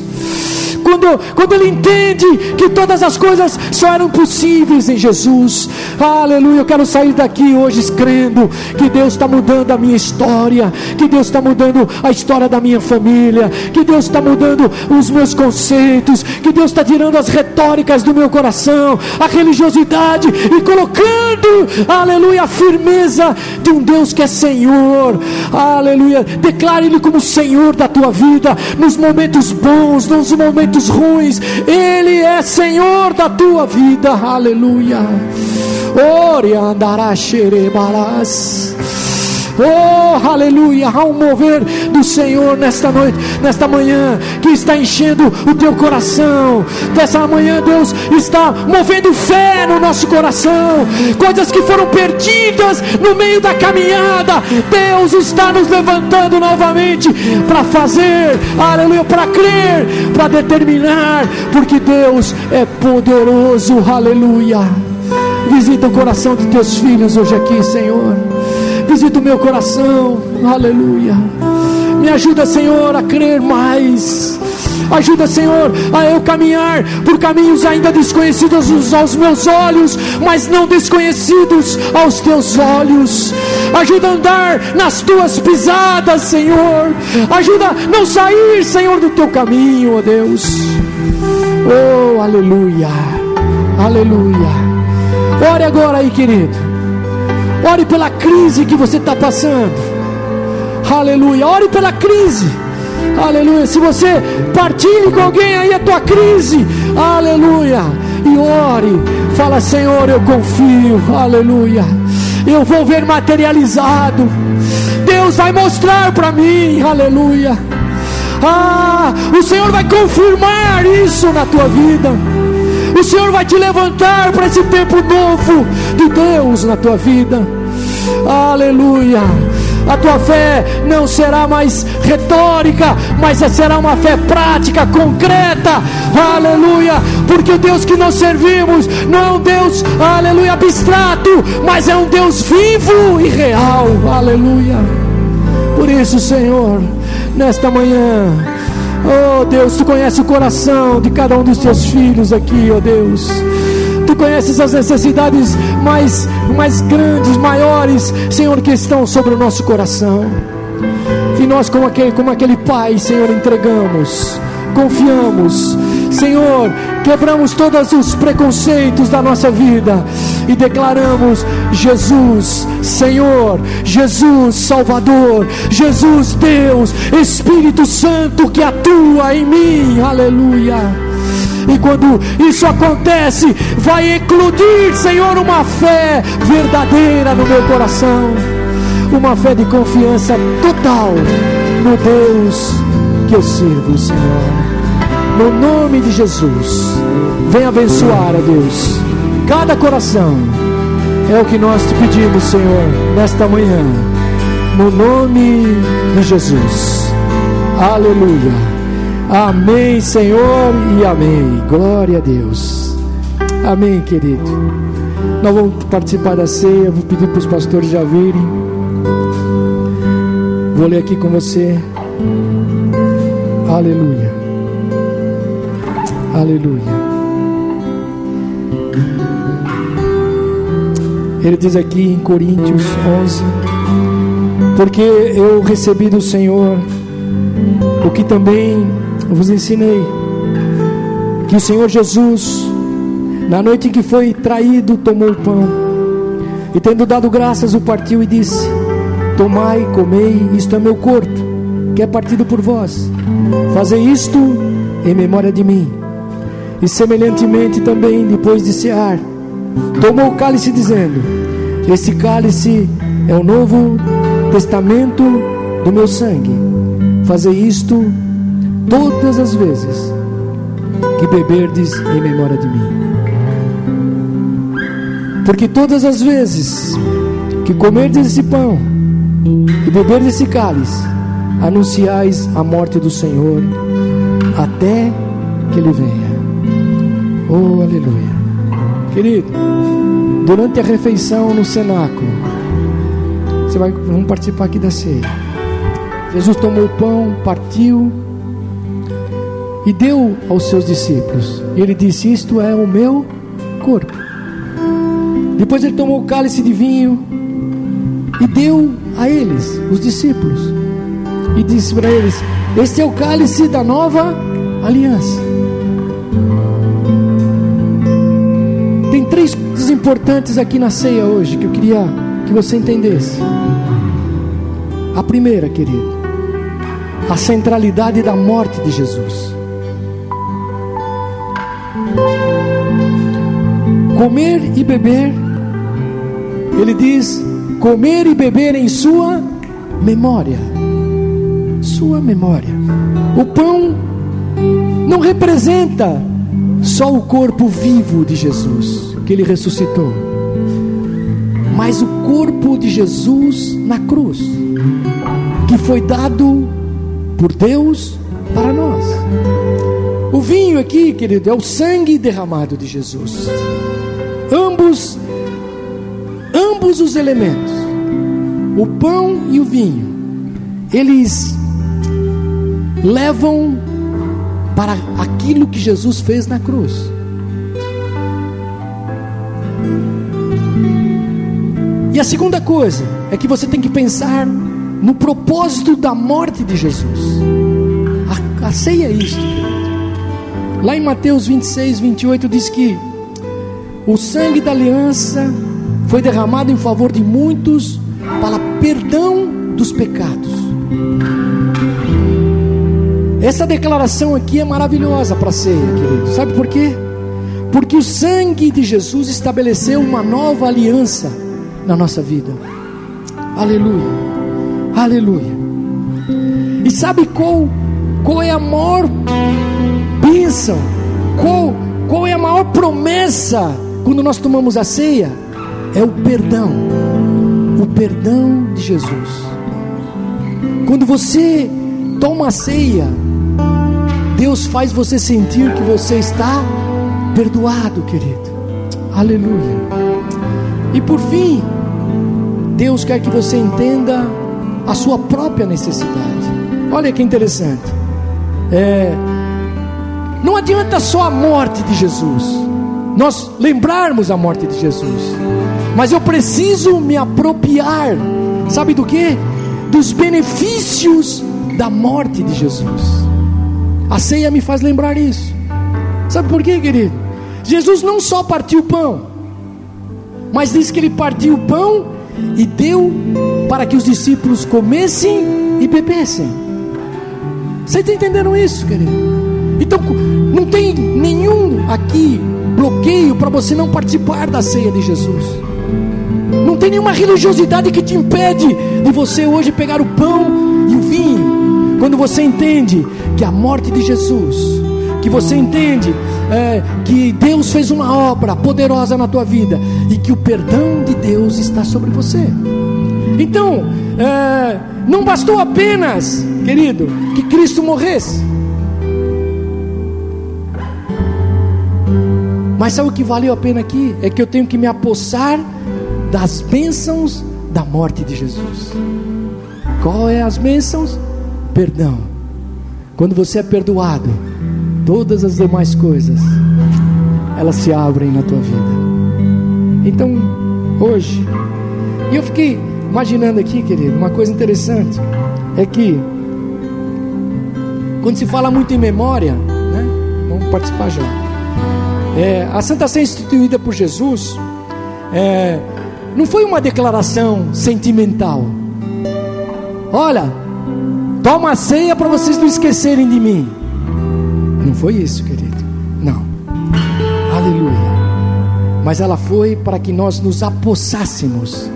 quando, quando ele entende que todas as coisas só eram possíveis em Jesus. Aleluia. Eu quero sair daqui hoje crendo que Deus está mudando a minha história, que Deus está mudando a história da minha família, que Deus está mudando os meus conceitos, que Deus está tirando as retóricas do meu coração, a religiosidade e colocando, aleluia, a firmeza de um Deus que é Senhor. Aleluia. Declare Ele como Senhor da tua vida, nos momentos bons, nos momentos momentos ruins, Ele é Senhor da tua vida, aleluia. Ore andará xerebarás. Oh, aleluia! Há um mover do Senhor nesta noite, nesta manhã, que está enchendo o teu coração. Dessa manhã, Deus está movendo fé no nosso coração. Coisas que foram perdidas no meio da caminhada, Deus está nos levantando novamente para fazer, aleluia, para crer, para determinar, porque Deus é poderoso, aleluia. Visita o coração dos teus filhos hoje aqui, Senhor visita o meu coração, aleluia. Me ajuda, Senhor, a crer mais. Ajuda, Senhor, a eu caminhar por caminhos ainda desconhecidos aos meus olhos, mas não desconhecidos aos teus olhos. Ajuda a andar nas tuas pisadas, Senhor. Ajuda a não sair, Senhor, do teu caminho, ó Deus. Oh, aleluia. Aleluia. Ore agora aí, querido. Ore pela crise que você está passando. Aleluia. Ore pela crise. Aleluia. Se você partilhe com alguém aí a tua crise. Aleluia. E ore. Fala, Senhor, eu confio. Aleluia. Eu vou ver materializado. Deus vai mostrar para mim. Aleluia. Ah, o Senhor vai confirmar isso na tua vida. O Senhor vai te levantar para esse tempo novo de Deus na tua vida. Aleluia. A tua fé não será mais retórica, mas será uma fé prática, concreta. Aleluia! Porque o Deus que nós servimos não é um Deus, aleluia, abstrato, mas é um Deus vivo e real. Aleluia! Por isso, Senhor, nesta manhã, oh Deus, tu conhece o coração de cada um dos teus filhos aqui, oh Deus. Tu conheces as necessidades mais, mais grandes, maiores, Senhor, que estão sobre o nosso coração. E nós, como aquele, como aquele pai, Senhor, entregamos, confiamos. Senhor, quebramos todos os preconceitos da nossa vida e declaramos: Jesus, Senhor, Jesus, Salvador, Jesus, Deus, Espírito Santo que atua em mim, aleluia. E quando isso acontece, vai eclodir, Senhor, uma fé verdadeira no meu coração, uma fé de confiança total no Deus que eu sirvo, Senhor. No nome de Jesus, vem abençoar, a Deus, cada coração. É o que nós te pedimos, Senhor, nesta manhã. No nome de Jesus. Aleluia. Amém, Senhor, e amém. Glória a Deus. Amém, querido. Nós vamos participar da ceia. Vou pedir para os pastores já virem. Vou ler aqui com você. Aleluia. Aleluia. Ele diz aqui em Coríntios 11: Porque eu recebi do Senhor o que também vos ensinei, que o Senhor Jesus, na noite em que foi traído, tomou o pão e, tendo dado graças, o partiu e disse: Tomai, comei, isto é meu corpo, que é partido por vós. Fazei isto em memória de mim. E semelhantemente também, depois de cear, tomou o cálice, dizendo: Este cálice é o novo testamento do meu sangue. Fazei isto todas as vezes que beberdes em memória de mim. Porque todas as vezes que comerdes esse pão e beberdes esse cálice, anunciais a morte do Senhor até que ele venha. Oh, aleluia. Querido, durante a refeição no cenáculo, você vai, vamos participar aqui da ceia. Jesus tomou o pão, partiu e deu aos seus discípulos. E ele disse: Isto é o meu corpo. Depois ele tomou o cálice de vinho e deu a eles, os discípulos, e disse para eles: Este é o cálice da nova aliança. três coisas importantes aqui na ceia hoje que eu queria que você entendesse. A primeira, querido, a centralidade da morte de Jesus. Comer e beber, ele diz: comer e beber em sua memória. Sua memória. O pão não representa só o corpo vivo de Jesus que ele ressuscitou, mas o corpo de Jesus na cruz, que foi dado por Deus. O vinho aqui, querido, é o sangue derramado de Jesus. Ambos, ambos os elementos, o pão e o vinho, eles levam para aquilo que Jesus fez na cruz. E a segunda coisa é que você tem que pensar no propósito da morte de Jesus. A, a ceia é isto. Lá em Mateus 26, 28 diz que o sangue da aliança foi derramado em favor de muitos para perdão dos pecados. Essa declaração aqui é maravilhosa para ceia, querido. Sabe por quê? Porque o sangue de Jesus estabeleceu uma nova aliança na nossa vida. Aleluia. Aleluia. E sabe qual, qual é a maior bênção? Qual, qual é a maior promessa quando nós tomamos a ceia? É o perdão. O perdão de Jesus. quando você toma a ceia, Deus faz você sentir que você está perdoado, querido. Aleluia. E por fim, Deus quer que você entenda a sua própria necessidade. Olha que interessante. É, não adianta só a morte de Jesus, nós lembrarmos a morte de Jesus, mas eu preciso me apropriar, sabe do que? Dos benefícios da morte de Jesus. A ceia me faz lembrar isso. Sabe por quê, querido? Jesus não só partiu o pão, mas diz que ele partiu o pão e deu para que os discípulos comessem e bebessem. Vocês estão entendendo isso, querido? Nenhum aqui bloqueio para você não participar da ceia de Jesus. Não tem nenhuma religiosidade que te impede de você hoje pegar o pão e o vinho. Quando você entende que a morte de Jesus, que você entende é, que Deus fez uma obra poderosa na tua vida e que o perdão de Deus está sobre você. Então, é, não bastou apenas, querido, que Cristo morresse. Mas sabe o que valeu a pena aqui? É que eu tenho que me apossar das bênçãos da morte de Jesus. Qual é as bênçãos? Perdão. Quando você é perdoado, todas as demais coisas elas se abrem na tua vida. Então, hoje, e eu fiquei imaginando aqui, querido, uma coisa interessante é que quando se fala muito em memória, né? Vamos participar já. É, a Santa Ceia instituída por Jesus é, não foi uma declaração sentimental. Olha, toma a ceia para vocês não esquecerem de mim. Não foi isso, querido. Não. Aleluia. Mas ela foi para que nós nos apossássemos.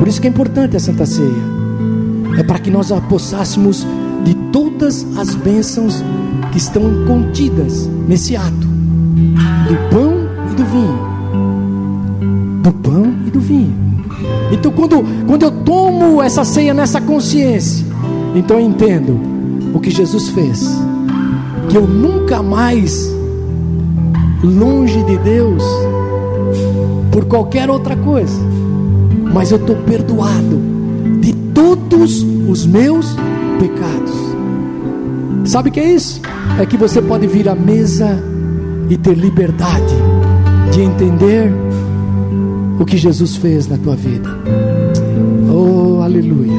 Por isso que é importante a Santa Ceia. É para que nós apossássemos de todas as bênçãos que estão contidas nesse ato do pão e do vinho. Do pão e do vinho. Então, quando, quando eu tomo essa ceia nessa consciência, então eu entendo o que Jesus fez que eu nunca mais, longe de Deus, por qualquer outra coisa, mas eu estou perdoado de todos os meus pecados. Sabe o que é isso? É que você pode vir à mesa e ter liberdade de entender o que Jesus fez na tua vida. Oh, aleluia,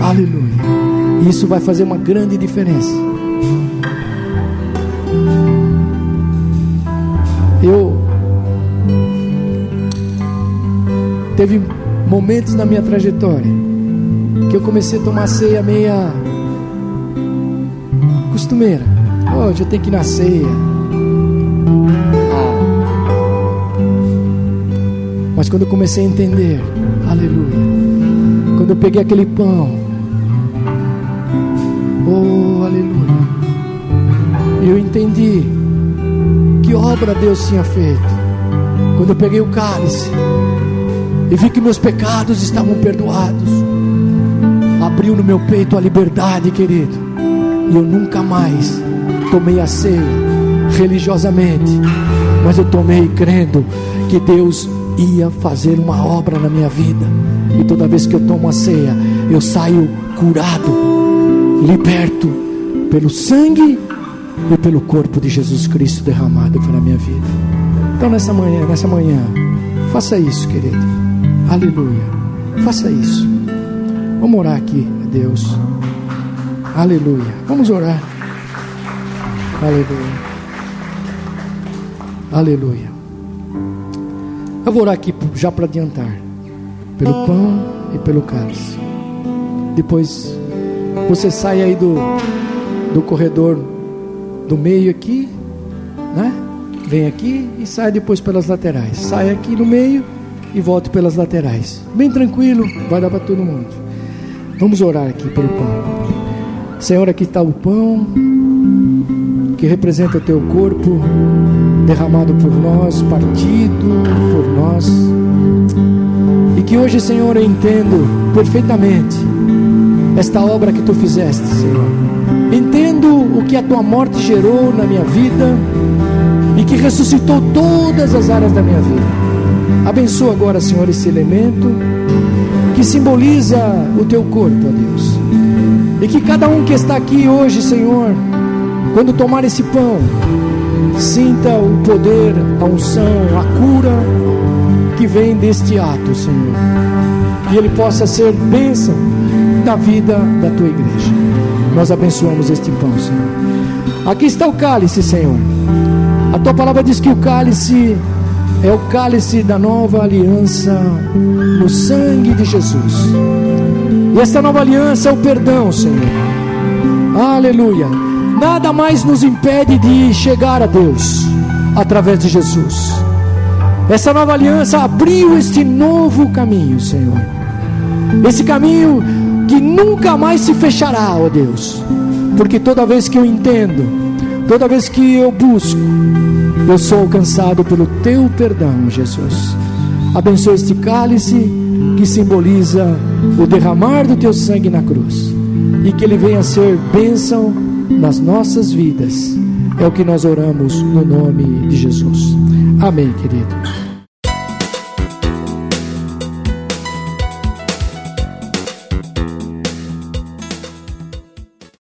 aleluia. Isso vai fazer uma grande diferença. Eu teve momentos na minha trajetória que eu comecei a tomar ceia meia costumeira. Oh, hoje eu tenho que ir na ceia. Mas quando eu comecei a entender, aleluia, quando eu peguei aquele pão, oh, aleluia, eu entendi que obra Deus tinha feito. Quando eu peguei o cálice e vi que meus pecados estavam perdoados, abriu no meu peito a liberdade, querido, e eu nunca mais tomei a ceia religiosamente, mas eu tomei crendo que Deus ia fazer uma obra na minha vida, e toda vez que eu tomo a ceia, eu saio curado, liberto pelo sangue e pelo corpo de Jesus Cristo derramado pela minha vida. Então nessa manhã, nessa manhã, faça isso, querido. Aleluia. Faça isso. Vamos orar aqui a Deus. Aleluia. Vamos orar. Aleluia. Aleluia. Eu vou orar aqui já para adiantar. Pelo pão e pelo cálice. Depois você sai aí do, do corredor do meio aqui, né? Vem aqui e sai depois pelas laterais. Sai aqui no meio e volte pelas laterais. Bem tranquilo, vai dar para todo mundo. Vamos orar aqui pelo pão. Senhor, aqui está o pão que representa o teu corpo derramado por nós, partido por nós. E que hoje, Senhor, eu entendo perfeitamente esta obra que tu fizeste, Senhor. Entendo o que a tua morte gerou na minha vida e que ressuscitou todas as áreas da minha vida. Abençoa agora, Senhor, esse elemento que simboliza o teu corpo, ó Deus. E que cada um que está aqui hoje, Senhor, quando tomar esse pão, sinta o poder, a unção, a cura que vem deste ato, Senhor. E ele possa ser bênção na vida da tua igreja. Nós abençoamos este pão, Senhor. Aqui está o cálice, Senhor. A tua palavra diz que o cálice é o cálice da nova aliança no sangue de Jesus. E esta nova aliança é o perdão, Senhor. Aleluia. Nada mais nos impede de chegar a Deus através de Jesus. Essa nova aliança abriu este novo caminho, Senhor. Esse caminho que nunca mais se fechará, ó Deus. Porque toda vez que eu entendo, toda vez que eu busco, eu sou alcançado pelo teu perdão, Jesus. Abençoa este cálice que simboliza o derramar do teu sangue na cruz e que ele venha ser bênção nas nossas vidas. É o que nós oramos no nome de Jesus. Amém, querido.